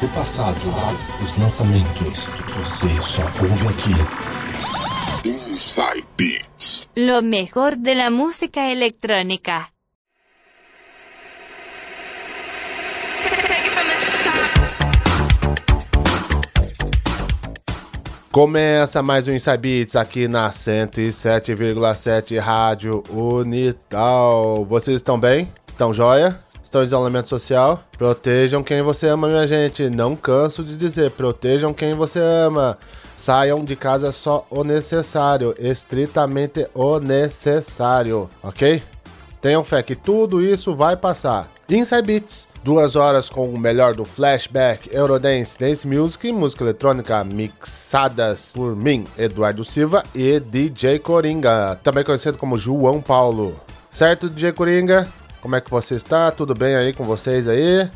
do passado, os lançamentos. Você só ouve aqui. Inside Beats. Lo mejor de la música electrónica. Começa mais um Inside Beats aqui na 107,7 Rádio Unital. Vocês estão bem? Estão joia? Estão em isolamento social? Protejam quem você ama, minha gente. Não canso de dizer, protejam quem você ama. Saiam de casa só o necessário, estritamente o necessário, ok? Tenham fé que tudo isso vai passar. Inside Beats Duas horas com o melhor do flashback, Eurodance, Dance Music e música eletrônica mixadas por mim, Eduardo Silva e DJ Coringa, também conhecido como João Paulo. Certo, DJ Coringa? Como é que você está? Tudo bem aí com vocês aí?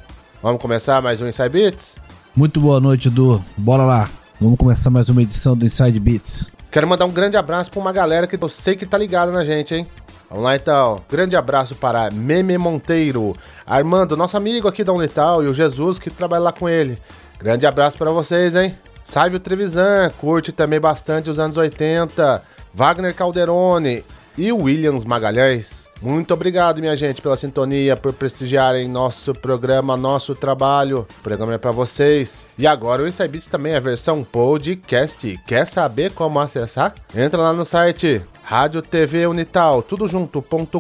Vamos começar mais um Inside Beats? Muito boa noite, Edu. Bora lá. Vamos começar mais uma edição do Inside Beats. Quero mandar um grande abraço para uma galera que eu sei que tá ligada na gente, hein? Vamos lá então. Grande abraço para Meme Monteiro, Armando, nosso amigo aqui da Unital, e o Jesus que trabalha lá com ele. Grande abraço para vocês, hein? Sávio Trevisan, curte também bastante os anos 80. Wagner Calderone e Williams Magalhães. Muito obrigado, minha gente, pela sintonia, por prestigiarem nosso programa, nosso trabalho. O programa é para vocês. E agora o Inside Beats também é a versão podcast. Quer saber como acessar? Entra lá no site Rádio TV Unital, tudo junto.com.br.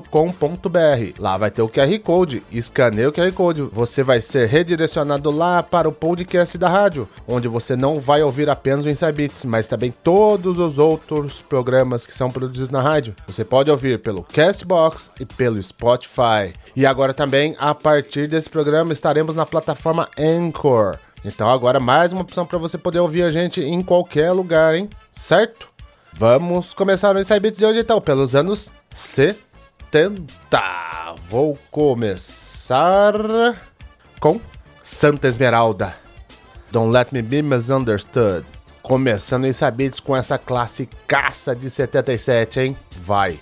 Lá vai ter o QR Code. Escaneie o QR Code. Você vai ser redirecionado lá para o podcast da rádio, onde você não vai ouvir apenas o Inside Beats, mas também todos os outros programas que são produzidos na rádio. Você pode ouvir pelo Castbox e pelo Spotify. E agora também, a partir desse programa, estaremos na plataforma Anchor. Então agora mais uma opção para você poder ouvir a gente em qualquer lugar, hein? Certo? Vamos começar o Inside Beats de hoje então, pelos anos 70. Vou começar com Santa Esmeralda. Don't Let Me Be Misunderstood. Começando Inside Beats com essa classicaça de 77, hein? Vai!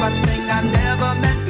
one thing I never meant to.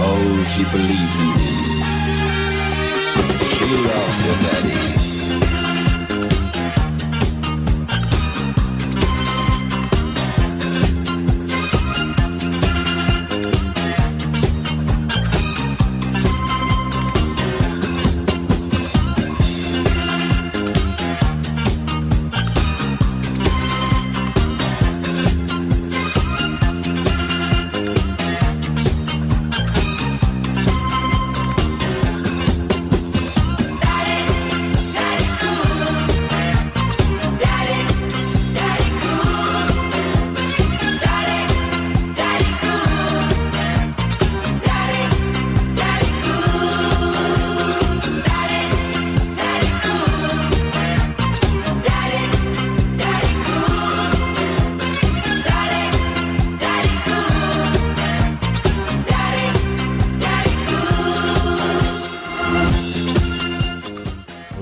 Oh, she believes in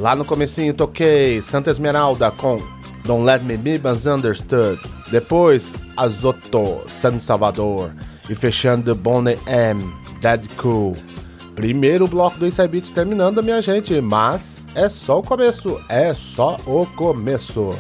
Lá no comecinho toquei Santa Esmeralda com Don't Let Me Be Misunderstood. Depois Azoto, San Salvador. E fechando Bonnie M, Dead Cool. Primeiro bloco do Inside Beats terminando, minha gente, mas é só o começo, é só o começo.